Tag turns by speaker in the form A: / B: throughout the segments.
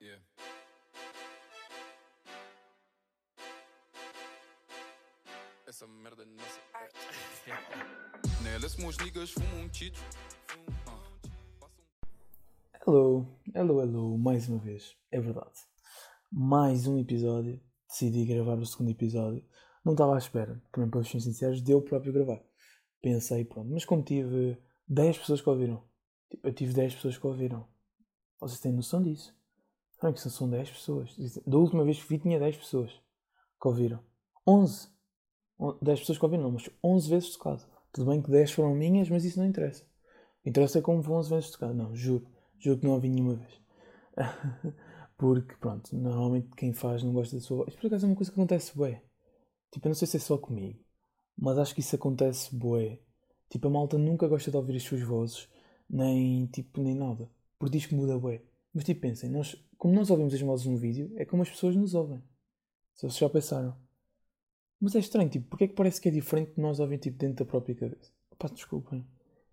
A: Yeah. Essa merda não sei. Nela, se meus niggas fumam um tito.
B: Hello, hello, hello, mais uma vez, é verdade. Mais um episódio, decidi gravar o segundo episódio. Não estava à espera, também para ser sinceros, deu próprio gravar. Pensei, pronto, mas como tive 10 pessoas que ouviram, tipo, eu tive 10 pessoas que ouviram. Vocês têm noção disso? Que são 10 pessoas. Da última vez que vi tinha 10 pessoas que ouviram. 11. 10 pessoas que ouviram, não, mas 11 vezes tocado. Tudo bem que 10 foram minhas, mas isso não interessa. Interessa é como vão 11 vezes tocado. Não, juro. Juro que não ouvi nenhuma vez. Porque, pronto, normalmente quem faz não gosta da sua voz. Isto por acaso é uma coisa que acontece bué. Tipo, eu não sei se é só comigo, mas acho que isso acontece bué. Tipo, a malta nunca gosta de ouvir as suas vozes, nem, tipo, nem nada. Porque diz que muda bué. Mas, tipo, pensem, nós, como nós ouvimos as vozes no vídeo, é como as pessoas nos ouvem. Se vocês já pensaram. Mas é estranho, tipo, porque é que parece que é diferente de nós ouvir, tipo, dentro da própria cabeça? Pá, desculpem.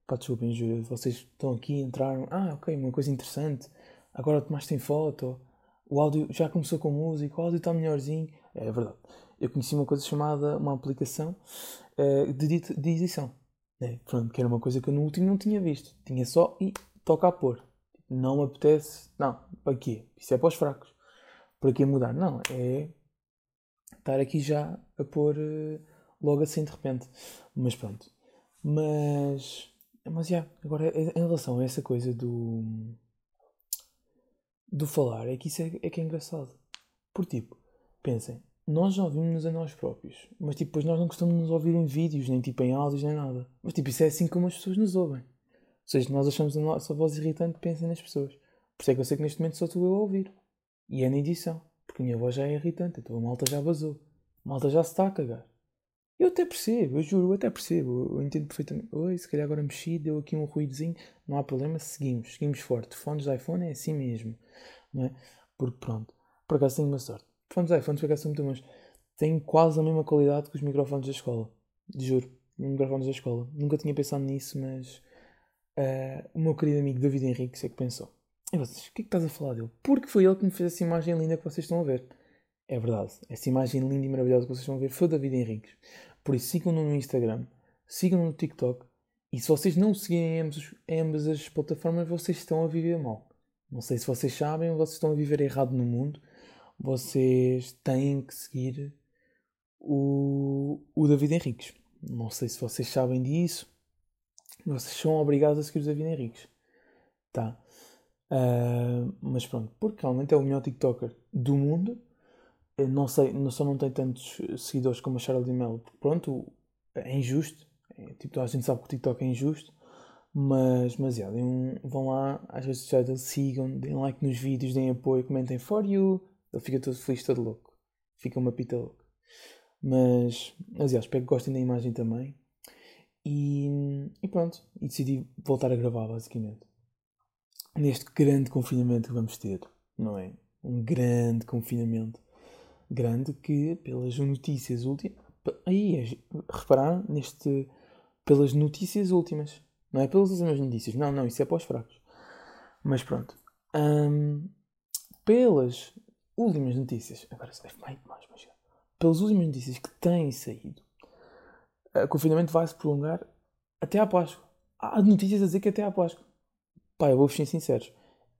B: Pá, desculpem, juro. Vocês estão aqui, entraram. Ah, ok, uma coisa interessante. Agora Tomás tem foto. O áudio já começou com música. O áudio está melhorzinho. É verdade. Eu conheci uma coisa chamada, uma aplicação uh, de, de, edição. É, pronto, que era uma coisa que eu no último não tinha visto. Tinha só e toca a pôr. Não me apetece. Não, para quê? Isso é para os fracos. Para que mudar? Não, é estar aqui já a pôr uh, logo assim de repente. Mas pronto. Mas. Mas já, agora em relação a essa coisa do. do falar, é que isso é, é que é engraçado. Por tipo, pensem, nós já ouvimos-nos a nós próprios, mas tipo, depois nós não gostamos de nos ouvir em vídeos, nem tipo em áudios, nem nada. Mas tipo, isso é assim como as pessoas nos ouvem. Seja, nós achamos a nossa voz irritante, pensem nas pessoas. Por isso é que eu sei que neste momento só estou eu a ouvir. E é na edição. Porque a minha voz já é irritante, então a malta já vazou. A malta já se está a cagar. Eu até percebo, eu juro, eu até percebo. Eu entendo perfeitamente. Oi, se calhar agora mexi, deu aqui um ruídozinho. Não há problema, seguimos. Seguimos forte. Fones de iPhone é assim mesmo. Não é? Porque pronto. Por acaso tenho uma sorte. Fones de iPhone, por acaso são muito bons. Têm quase a mesma qualidade que os microfones da escola. Juro. Microfones da escola. Nunca tinha pensado nisso, mas. Uh, o meu querido amigo David Henrique é que pensou. E vocês, o que é que estás a falar dele? Porque foi ele que me fez essa imagem linda que vocês estão a ver. É verdade. Essa imagem linda e maravilhosa que vocês estão a ver foi o David Henriques. Por isso, sigam-no no Instagram, sigam-no no TikTok. E se vocês não seguirem em ambas, ambas as plataformas, vocês estão a viver mal. Não sei se vocês sabem, vocês estão a viver errado no mundo. Vocês têm que seguir o, o David Henriques. Não sei se vocês sabem disso. Vocês são obrigados a seguir o David Henriques. Tá? Uh, mas pronto, porque realmente é o melhor TikToker do mundo. Eu não sei, só não tem tantos seguidores como a Charlie Mel. Pronto, é injusto. É, tipo, a gente sabe que o TikTok é injusto. Mas, mas yeah, um, vão lá às redes sociais, sigam, deem like nos vídeos, deem apoio, comentem for you. Ele fica todo feliz, todo louco. Fica uma pita louca. Mas, mas yeah, espero que gostem da imagem também. E, e pronto. E decidi voltar a gravar, basicamente neste grande confinamento que vamos ter, não é? Um grande confinamento. Grande que, pelas notícias últimas. Aí, reparar neste. Pelas notícias últimas. Não é pelas últimas notícias. Não, não, isso é para os fracos. Mas pronto. Um, pelas últimas notícias. Agora se deve mais, mais, mais. Pelas últimas notícias que têm saído, o confinamento vai se prolongar até à Páscoa. Há notícias a dizer que até à Páscoa. Pá, eu vou-vos ser sinceros.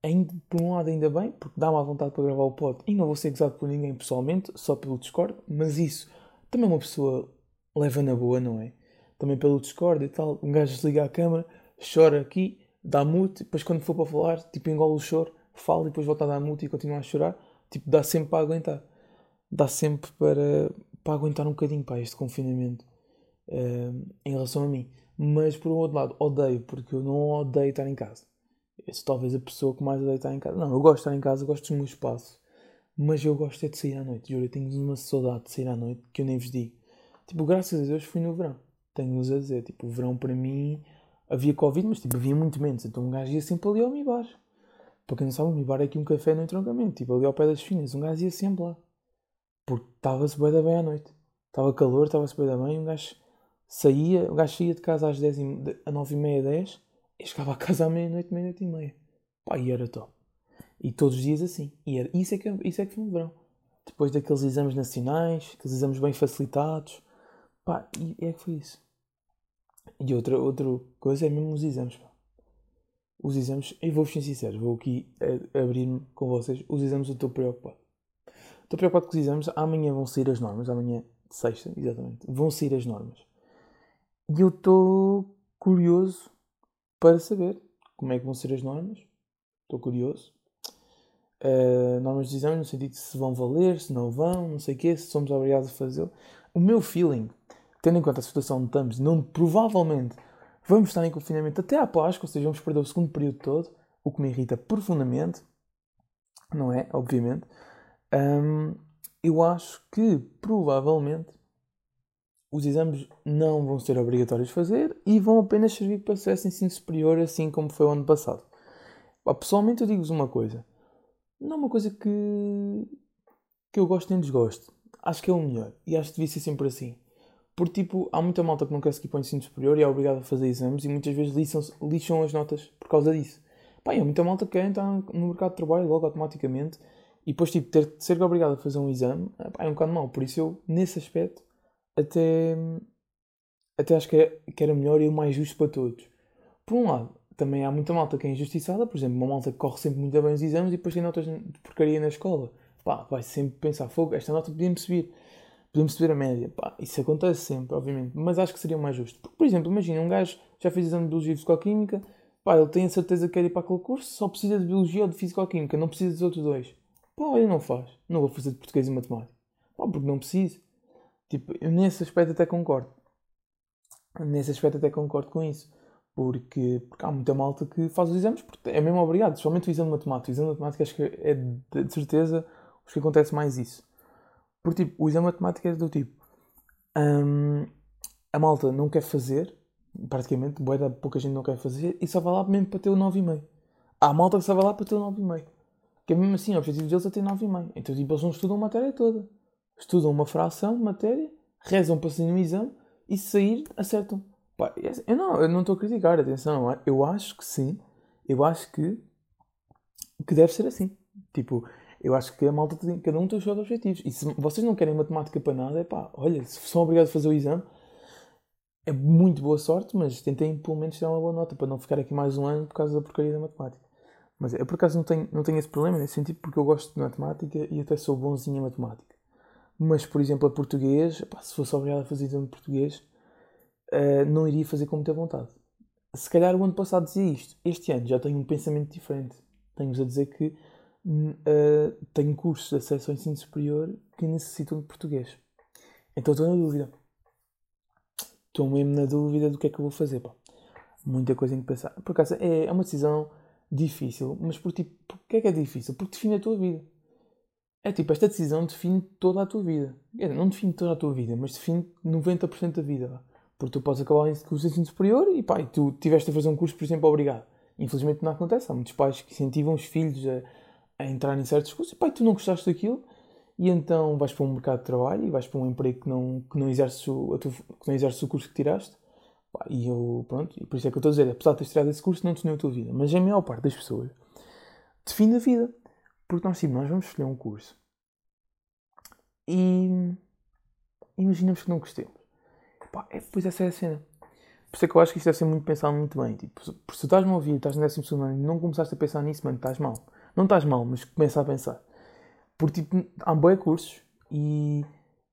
B: Ainda, por um lado, ainda bem, porque dá-me à vontade para gravar o pod e não vou ser gozado por ninguém pessoalmente, só pelo Discord, mas isso também uma pessoa leva na boa, não é? Também pelo Discord e tal. Um gajo desliga a câmera, chora aqui, dá mute, depois quando for para falar, tipo, engole o choro, fala e depois volta a dar mute e continua a chorar. Tipo, dá sempre para aguentar. Dá sempre para, para aguentar um bocadinho, para este confinamento uh, em relação a mim. Mas por um outro lado, odeio, porque eu não odeio estar em casa eu sou talvez a pessoa que mais odeia estar em casa. Não, eu gosto de estar em casa, gosto do meu espaço. Mas eu gosto é de sair à noite, juro. Eu tenho uma saudade de sair à noite que eu nem vos digo. Tipo, graças a Deus fui no verão. Tenho-vos a dizer. Tipo, o verão para mim havia Covid, mas tipo, havia muito menos. Então um gajo ia sempre ali ao Mi Bar. Para quem não sabe, o Mi Bar é aqui um café no entroncamento. Tipo, ali ao pé das finas. Um gajo ia sempre lá. Porque estava-se bem bem à noite. Estava calor, estava-se bem da bem. Um gajo saía, o gajo saía de casa às 10 e, 9 e meia, 10 e chegava a casa à meia-noite, meia-noite e meia. Pá, e era top. E todos os dias assim. E era, isso, é que, isso é que foi um verão. Depois daqueles exames nacionais, aqueles exames bem facilitados. Pá, e é que foi isso. E outra, outra coisa é mesmo os exames. Pá. Os exames, e vou-vos ser sincero, vou aqui abrir-me com vocês. Os exames eu estou preocupado. Estou preocupado com os exames. Amanhã vão sair as normas. Amanhã, sexta, exatamente. Vão sair as normas. E eu estou curioso para saber como é que vão ser as normas. Estou curioso. Uh, normas de exame no sentido de se vão valer, se não vão, não sei o quê, se somos obrigados a fazê-lo. O meu feeling, tendo em conta a situação onde estamos, não, provavelmente vamos estar em confinamento até à Páscoa, ou seja, vamos perder o segundo período todo, o que me irrita profundamente, não é? Obviamente. Um, eu acho que provavelmente os exames não vão ser obrigatórios fazer e vão apenas servir para acesso ensino superior, assim como foi o ano passado. Pessoalmente, eu digo-vos uma coisa: não é uma coisa que, que eu gosto nem desgosto. Acho que é o melhor e acho que devia ser sempre assim. Porque, tipo, há muita malta que não quer seguir para o ensino superior e é obrigada a fazer exames e muitas vezes lixam, lixam as notas por causa disso. Pá, há muita malta que quer entrar no mercado de trabalho logo automaticamente e depois, tipo, ter de ser obrigado a fazer um exame pá, é um bocado mau. Por isso, eu, nesse aspecto, até, até acho que, é, que era melhor e o mais justo para todos. Por um lado, também há muita malta que é injustiçada, por exemplo, uma malta que corre sempre muito bem os exames e depois tem notas de porcaria na escola. Pá, vai sempre pensar, fogo, esta nota podíamos subir podemos subir a média. Pá, isso acontece sempre, obviamente, mas acho que seria mais justo. Porque, por exemplo, imagina, um gajo já fez exame de Biologia e Fisicoquímica, pá, ele tem a certeza que quer ir para aquele curso, só precisa de Biologia ou de Fisicoquímica, não precisa dos outros dois. Pá, ele não faz. Não vou fazer de Português e Matemática. Pá, porque não preciso. Tipo, nesse aspecto até concordo. Nesse aspecto até concordo com isso. Porque, porque há muita malta que faz os exames, porque é mesmo obrigado, principalmente o exame de matemática. O exame de matemática acho que é de, de certeza os que acontece mais isso. Porque, tipo, o exame de matemática é do tipo. Hum, a malta não quer fazer, praticamente, boa pouca gente não quer fazer, e só vai lá mesmo para ter o 9,5. Há malta que só vai lá para ter o 9,5. Que é mesmo assim, o objetivo deles é ter 9,5. Então, tipo, eles não estudam a matéria toda. Estudam uma fração de matéria, rezam para sair no exame, e se sair, acertam. Pá, é eu não, eu não estou a criticar, atenção, é? eu acho que sim, eu acho que, que deve ser assim. Tipo, eu acho que a malta tem, cada um tem os seus objetivos. E se vocês não querem matemática para nada, é pá, olha, se são obrigados a fazer o exame, é muito boa sorte, mas tentem pelo menos ter uma boa nota para não ficar aqui mais um ano por causa da porcaria da matemática. Mas eu por acaso não tenho, não tenho esse problema nesse sentido porque eu gosto de matemática e até sou bonzinho em matemática. Mas, por exemplo, a português, pá, se fosse obrigado a fazer exame de português, uh, não iria fazer com muita vontade. Se calhar o ano passado dizia isto. Este ano já tenho um pensamento diferente. Tenho-vos a dizer que uh, tenho cursos de acesso ao ensino superior que necessitam de português. Então estou na dúvida. Estou mesmo na dúvida do que é que eu vou fazer. Pá. Muita coisa em que pensar. Por acaso é, é uma decisão difícil, mas por tipo, porquê é que é difícil? Porque define a tua vida. É tipo, esta decisão define toda a tua vida. Não define toda a tua vida, mas define 90% da vida. Porque tu podes acabar em curso de ensino superior e pá, e tu tiveste a fazer um curso, por exemplo, obrigado. Infelizmente não acontece. Há muitos pais que incentivam os filhos a, a entrar em certos cursos e pá, tu não gostaste daquilo e então vais para um mercado de trabalho e vais para um emprego que não, que não, exerces, o, tu, que não exerces o curso que tiraste. Pá, e eu, pronto, e por isso é que eu estou a dizer, apesar de teres tirado esse curso, não definiu a tua vida. Mas a maior parte das pessoas define a vida. Porque nós, sim, nós vamos escolher um curso e imaginamos que não gostemos. Pá, é, pois essa é a cena. Por isso é que eu acho que isto deve ser muito pensado muito bem. Tipo, se, se estás-me a ouvir, estás no 12 ano e não começaste a pensar nisso, mano, estás mal. Não estás mal, mas começa a pensar. Porque tipo, há boé cursos e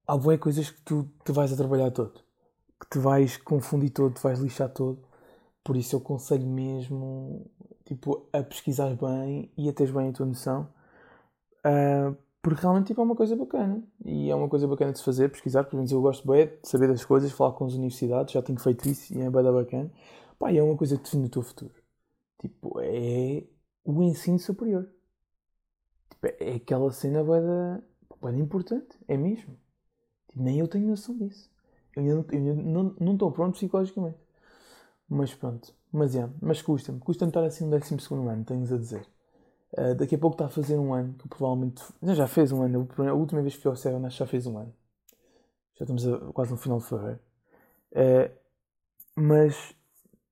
B: há boé coisas que tu te vais a trabalhar todo. Que te vais confundir todo, te vais lixar todo. Por isso eu aconselho mesmo tipo, a pesquisar bem e a teres bem a tua noção. Uh, porque realmente tipo, é uma coisa bacana. E é uma coisa bacana de se fazer, pesquisar. Pelo menos eu gosto bem de saber das coisas, falar com as universidades. Já tenho feito isso e é bem bacana. Pá, e é uma coisa que define o teu futuro. Tipo, é o ensino superior. Tipo, é aquela cena bem, importante, é mesmo. Tipo, nem eu tenho noção disso. Eu ainda não, não, não estou pronto psicologicamente. Mas pronto, mas é, mas custa-me. Custa-me estar assim no 12 ano, tenho-vos a dizer. Uh, daqui a pouco está a fazer um ano, que provavelmente. Já fez um ano, a última vez que fui ao Seven já fez um ano. Já estamos a, quase no final de fevereiro. Uh, mas,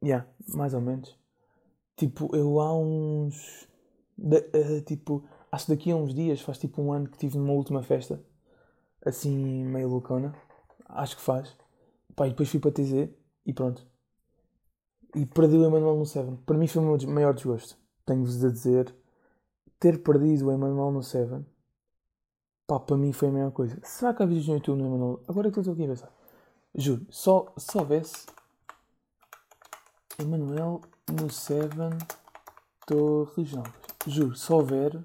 B: yeah, mais ou menos. Tipo, eu há uns uh, tipo, acho que daqui a uns dias, faz tipo um ano que tive numa última festa, assim, meio loucona. Acho que faz. Pá, e depois fui para TZ e pronto. E perdi o Emanuel no Seven. Para mim foi o meu maior desgosto. Tenho-vos a dizer, ter perdido o Emanuel no Seven, pá, para mim foi a melhor coisa. Será que há vídeos no YouTube no Emanuel? Agora é que eu estou aqui a pensar. Juro, só, só houvesse Emanuel no Seven Torres Novas. Juro, se houver,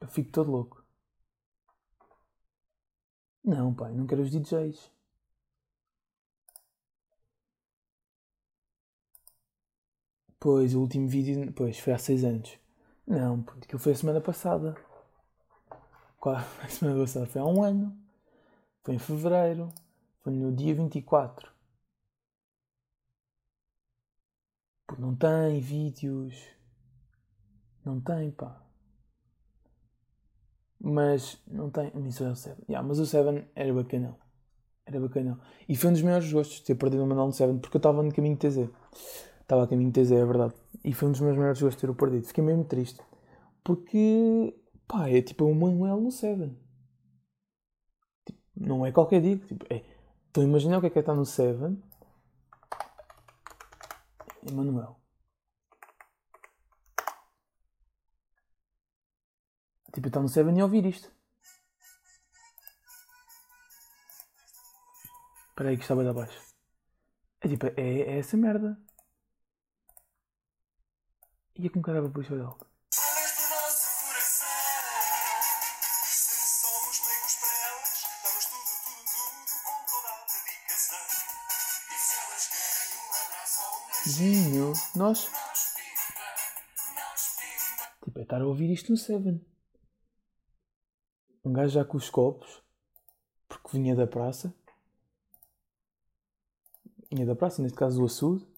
B: eu fico todo louco. Não, pai, não quero os DJs. Pois, o último vídeo, pois, foi há 6 anos. Não, porque aquilo foi a semana passada. Qual? A semana passada foi há um ano. Foi em fevereiro. Foi no dia 24. Pô, não tem vídeos. Não tem, pá. Mas não tem. Isso é o 7. Yeah, mas o 7 era bacanão. Era bacanão. E foi um dos maiores gostos ter perdido o Manuel no 7 porque eu estava no caminho de TZ. Estava a caminho de TZ, é verdade. E foi um dos meus maiores gostos ter o perdido. Fiquei mesmo triste. Porque, pá, é tipo o Manuel no 7. Tipo, não é qualquer dia. Tipo, é. Estou a imaginar o que é que é estar no 7 Emanuel. Tipo, eu estar no Seven e ouvir isto. Espera aí que estava de abaixo. É tipo, é, é essa merda. E com caramba por isso alto. Zinho, nós. Tipo, é estar a ouvir isto no Seven. Um gajo já com os copos, porque vinha da praça. Vinha da praça, neste caso do açude.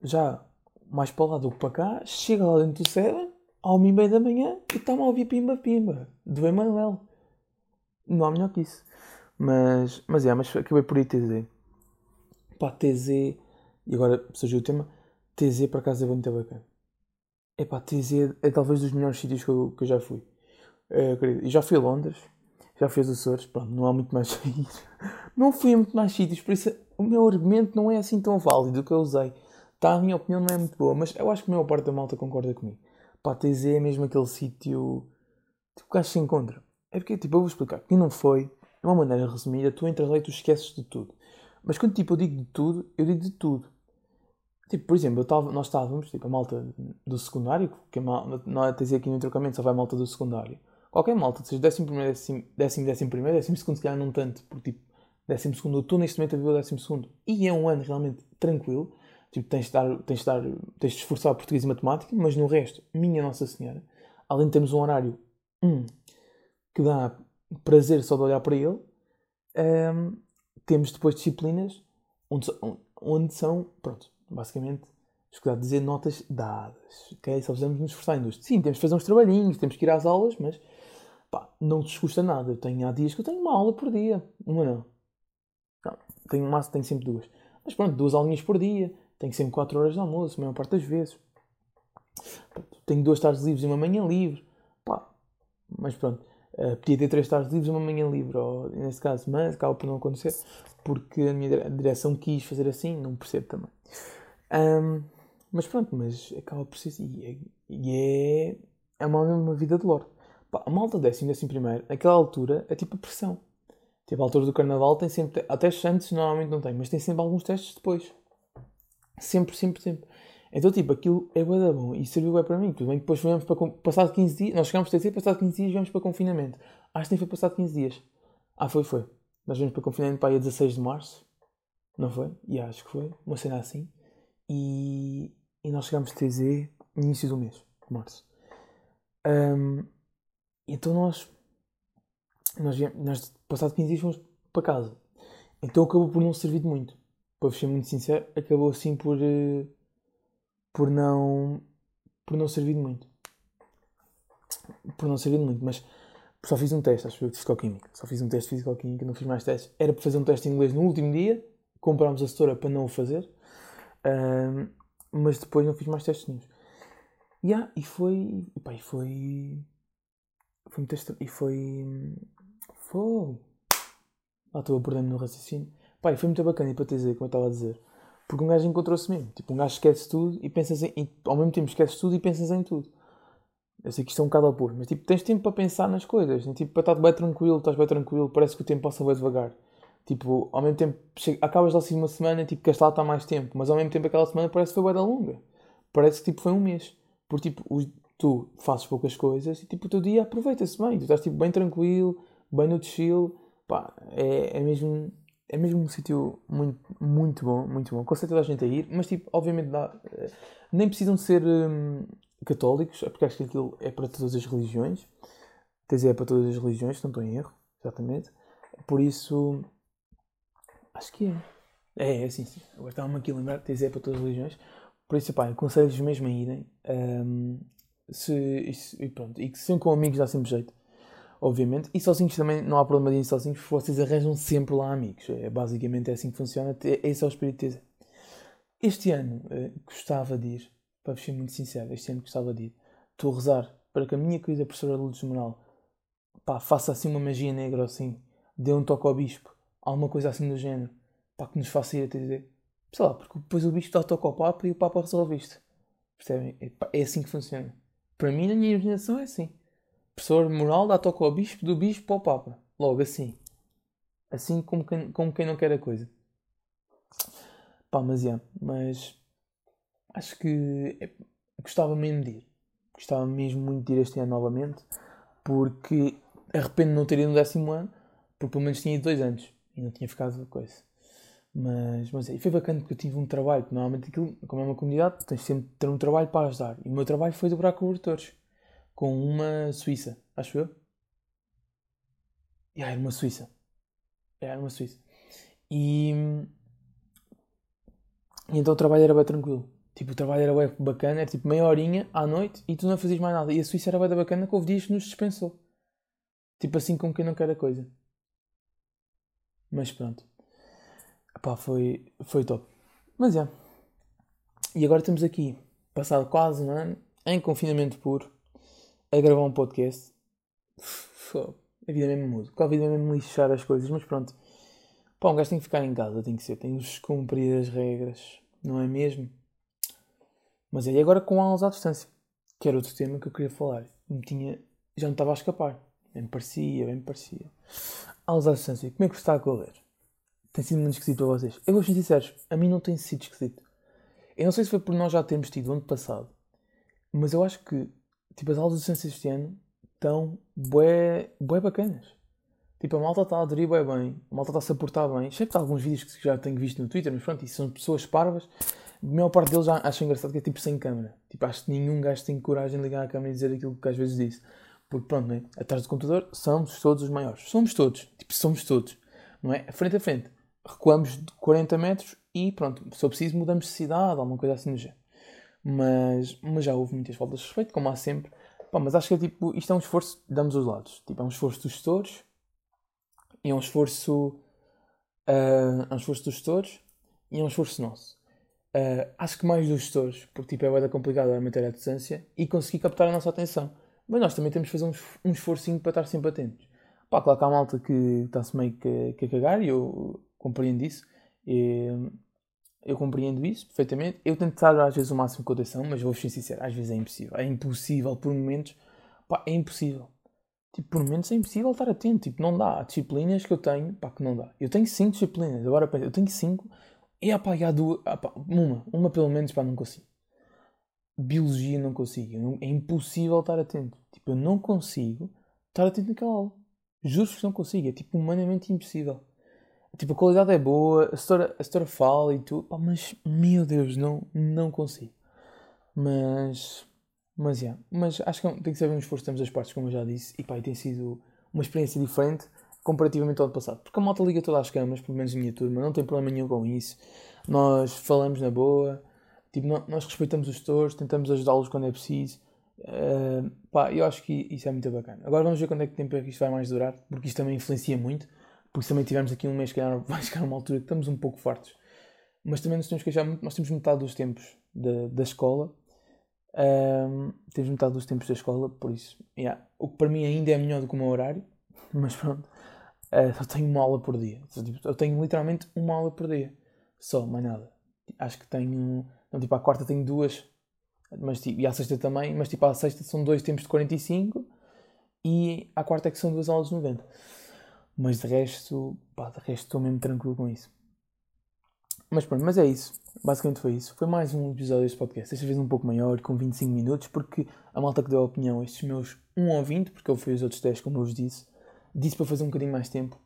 B: Já mais para lá do que para cá, chega lá dentro do Seven, ao meio da manhã, e está-me a ouvir Pimba Pimba, do Emanuel. Não há melhor que isso. Mas, mas é, mas acabei por ir TZ. Pá, TZ e agora surgiu o tema. TZ para casa é muito bacana. É pá, TZ é talvez dos melhores sítios que eu, que eu já fui. É, e já fui a Londres, já fui aos Açores, pronto, não há muito mais. Não fui a muito mais sítios, por isso o meu argumento não é assim tão válido que eu usei. Tá, a minha opinião não é muito boa, mas eu acho que a maior parte da malta concorda comigo. Pá, TZ é mesmo aquele sítio tipo, que acho que se encontra. É porque, tipo, eu vou explicar. Quem não foi, de uma maneira resumida, tu entras lá e tu esqueces de tudo. Mas quando tipo, eu digo de tudo, eu digo de tudo. Tipo, por exemplo, eu tava, nós estávamos, tipo, a malta do secundário, que não é dizer aqui no trocamento, só vai a malta do secundário. Qualquer malta, seja décimo primeiro, décimo, décimo, décimo primeiro, décimo segundo, se calhar não tanto, porque tipo, décimo segundo, eu estou neste momento a viver o décimo segundo. E é um ano realmente tranquilo. Tipo, tens de, dar, tens de, dar, tens de esforçar português e matemática, mas no resto, minha Nossa Senhora, além de termos um horário hum, que dá prazer só de olhar para ele, hum, temos depois disciplinas onde, onde são, pronto, basicamente, escusado dizer notas dadas, ok? Só precisamos nos esforçar em duas. Sim, temos de fazer uns trabalhinhos, temos que ir às aulas, mas pá, não te custa nada. Eu tenho, há dias que eu tenho uma aula por dia, uma não. não tenho, massa, tenho sempre duas. Mas pronto, duas aulinhas por dia, tenho sempre quatro horas de almoço, a maior parte das vezes. Tenho duas tardes livres e uma manhã livre, pá, mas pronto. Uh, podia ter três tardes livres e uma manhã livre, ou, nesse caso, mas acaba por não acontecer porque a minha direção quis fazer assim, não percebo também. Um, mas pronto, mas acaba por ser assim. E é, é, uma, uma vida de lore. Pá, a malta décimo, décimo primeiro, naquela altura é tipo a pressão. Tipo, a altura do carnaval tem sempre. Até antes normalmente não tem, mas tem sempre alguns testes depois. Sempre, sempre, sempre. Então, tipo, aquilo é bué bom e serviu bem para mim. Tudo bem depois viemos para. Passado 15 dias. Nós chegámos a ter passado 15 dias viemos para confinamento. Acho que nem foi passado 15 dias. Ah, foi, foi. Nós vimos para confinamento para aí a 16 de março. Não foi? E acho que foi. Uma cena assim. E, e nós chegámos a TZ no início do mês, de março. Um, então nós, nós, nós, passado 15 dias, fomos para casa. Então acabou por não servir de muito. Para ser muito sincero, acabou assim por, uh, por não por não servir de muito. Por não servir de muito, mas só fiz um teste, acho que de Fisicoquímica. Só fiz um teste de Fisicoquímica, não fiz mais testes. Era para fazer um teste de inglês no último dia. Comprámos a setora para não o fazer. mas depois não fiz mais testes nenhum. Yeah, e foi. Pá, e foi. Foi muito estranho. E foi. Foi. Ah, estou a perder-me no raciocínio. Foi muito bacana, para te dizer, como eu estava a dizer. Porque um gajo encontrou-se mesmo. Tipo, um gajo esquece tudo e pensas em. E, ao mesmo tempo esqueces tudo e pensas em tudo. Eu sei que isto é um bocado oposto, mas tipo, tens tempo para pensar nas coisas. Né? Tipo, para estar bem tranquilo, estás bem tranquilo, parece que o tempo passa bem devagar. Tipo, ao mesmo tempo, chega, acabas lá assim uma semana, tipo, que lá está mais tempo, mas ao mesmo tempo aquela semana parece que foi bem longa. Parece que tipo, foi um mês. Porque tipo, tu fazes poucas coisas e tipo, o teu dia aproveita-se bem. Tu estás tipo, bem tranquilo, bem no chill. Pá, é, é mesmo é mesmo um sítio muito, muito bom, muito bom. Conceito toda a gente a ir, mas tipo, obviamente dá, eh, nem precisam ser hum, católicos, é porque acho que aquilo é para todas as religiões. Tens é para todas as religiões, não estou em erro, exatamente. Por isso, acho que é. É, é sim, sim. Agora estava-me aqui a lembrar, tens é para todas as religiões. Por isso, pá, aconselho-vos mesmo a irem. Um, se, e, pronto, e que se com amigos dá sempre jeito obviamente. E sozinhos também não há problema de ir sozinhos, vocês arranjam sempre lá amigos. É, basicamente é assim que funciona. Esse é o espírito de Este ano eh, gostava de ir, para ser muito sincero, este ano gostava de ir. Estou a rezar para que a minha querida professora Lourdes Moral pá, faça assim uma magia negra assim, dê um toque ao bispo, alguma coisa assim do género, para que nos faça ir a dizer, sei lá, porque depois o bispo dá o toque ao Papa e o Papa resolve isto. Percebem? É, é assim que funciona. Para mim, na minha imaginação, é assim. Professor moral dá toque ao bispo, do bispo ao papa. Logo assim. Assim como quem, como quem não quer a coisa. Pá, mas é. Mas acho que é, gostava mesmo de ir. Gostava mesmo muito de ir este ano novamente. Porque arrependo de não ter ido no décimo ano. Porque pelo menos tinha ido dois anos. E não tinha ficado coisa. Mas, mas é, foi bacana porque eu tive um trabalho. Normalmente aquilo, como é uma comunidade, tens sempre de ter um trabalho para ajudar. E o meu trabalho foi dobrar cobertores com uma suíça, acho eu. Yeah, era uma suíça. Era uma suíça. E, e então o trabalho era bem tranquilo. Tipo, o trabalho era bem bacana, era tipo meia horinha à noite e tu não fazias mais nada. E a Suíça era bem bacana que houve dias que nos dispensou. Tipo assim como quem não quer a coisa. Mas pronto. Pá, foi, foi top. Mas é. E agora estamos aqui, passado quase um ano, em confinamento puro a gravar um podcast. A vida é mesmo muda. Com a vida é mesmo lixar as coisas, mas pronto. Pá, um gajo tem que ficar em casa, tem que ser, tem que cumprir as regras, não é mesmo? Mas é agora com aulas à distância, que era outro tema que eu queria falar. Me tinha, já não estava a escapar. Bem parecia, bem parecia. Aulas à distância, como é que está a correr? Tem sido muito esquisito para vocês? Eu vou ser sincero, a mim não tem sido esquisito. Eu não sei se foi por nós já termos tido ano passado, mas eu acho que tipo, as aulas de ciência este ano estão bué, bué bacanas. Tipo, a malta está a aderir bué bem, a malta está a se portar bem. Excepto alguns vídeos que já tenho visto no Twitter, mas pronto, isso são pessoas parvas. A maior parte deles já acho engraçado que é tipo sem câmera. Tipo, acho que nenhum gajo tem coragem de ligar a câmera e dizer aquilo que às vezes disse. Porque pronto, né? atrás do computador somos todos os maiores. Somos todos. Tipo, somos todos. Não é? Frente a frente. Recuamos de 40 metros e pronto, se eu preciso mudamos de cidade, alguma coisa assim do género. Mas, mas já houve muitas faltas de respeito, como há sempre. Pá, mas acho que é tipo, isto é um esforço de ambos os lados. Tipo, é um esforço dos gestores e é um esforço. Uh, é um esforço dos gestores e é um esforço nosso. Uh, acho que mais dos gestores, porque tipo, é bem complicado a manter a distância e conseguir captar a nossa atenção. Mas nós também temos de fazer um, um esforcinho para estar sempre atentos. Pá, claro que há malta que está-se meio que, que a cagar e eu compreendo isso. E, eu compreendo isso perfeitamente. Eu tento estar às vezes o máximo com atenção, mas vou ser sincero, às vezes é impossível. É impossível, por momentos, pá, é impossível. Tipo, por momentos é impossível estar atento. Tipo, não dá. Há disciplinas que eu tenho, pá, que não dá. Eu tenho cinco disciplinas, agora eu tenho cinco, e pá, e há duas, pá, uma, uma pelo menos, pá, não consigo. Biologia não consigo. É impossível estar atento. Tipo, eu não consigo estar atento naquela aula. Juro que não consigo. É tipo humanamente impossível. Tipo, a qualidade é boa, a história, a história fala e tudo, pá, mas meu Deus, não, não consigo. Mas, mas, yeah, mas acho que tem que ser um esforço ambas as partes, como eu já disse, e pá, e tem sido uma experiência diferente comparativamente ao ano passado. Porque a malta liga todas as camas, pelo menos a minha turma, não tem problema nenhum com isso. Nós falamos na boa, tipo, nós respeitamos os gestores, tentamos ajudá-los quando é preciso. Uh, pá, eu acho que isso é muito bacana. Agora vamos ver quando é que tempo é que isto vai mais durar, porque isto também influencia muito porque também tivemos aqui um mês que vai chegar uma altura que estamos um pouco fartos. Mas também nos temos que queixar muito, nós temos metade dos tempos da, da escola Um, temos metade dos tempos da escola, por isso, yeah. o que para mim ainda é melhor do que o meu horário, mas pronto, uh, só tenho uma aula por dia. Tipo, eu tenho literalmente uma aula por dia, só, mais nada. Acho que tenho, não, tipo, à quarta tenho duas, mas, tipo, e à sexta também, mas tipo, à sexta são dois tempos de 45 e à quarta é que são duas aulas de 90. Mas de resto, pá, de resto estou mesmo tranquilo com isso. Mas pronto, mas é isso. Basicamente foi isso. Foi mais um episódio deste podcast. Desta vez um pouco maior, com 25 minutos, porque a malta que deu a opinião, estes meus 1 ou 20, porque eu fui os outros 10, como eu vos disse, disse para fazer um bocadinho mais tempo.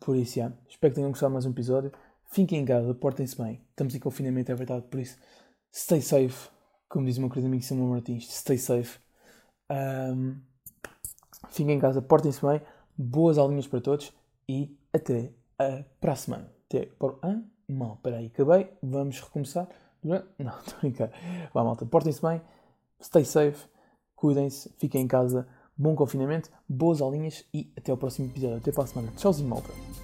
B: Por isso, já. Espero que tenham gostado mais um episódio. Fiquem em casa, portem-se bem. Estamos em confinamento, é verdade, por isso, stay safe. Como diz o meu querido amigo Samuel Martins, stay safe. Um, fiquem em casa, portem-se bem. Boas aulinhas para todos e até para a semana. Até para. Ah, mal, peraí, acabei. Vamos recomeçar. Não, estou a brincar. Vá, malta, portem-se bem. Stay safe. Cuidem-se. Fiquem em casa. Bom confinamento. Boas aulinhas e até ao próximo episódio. Até para a semana. Tchauzinho, malta.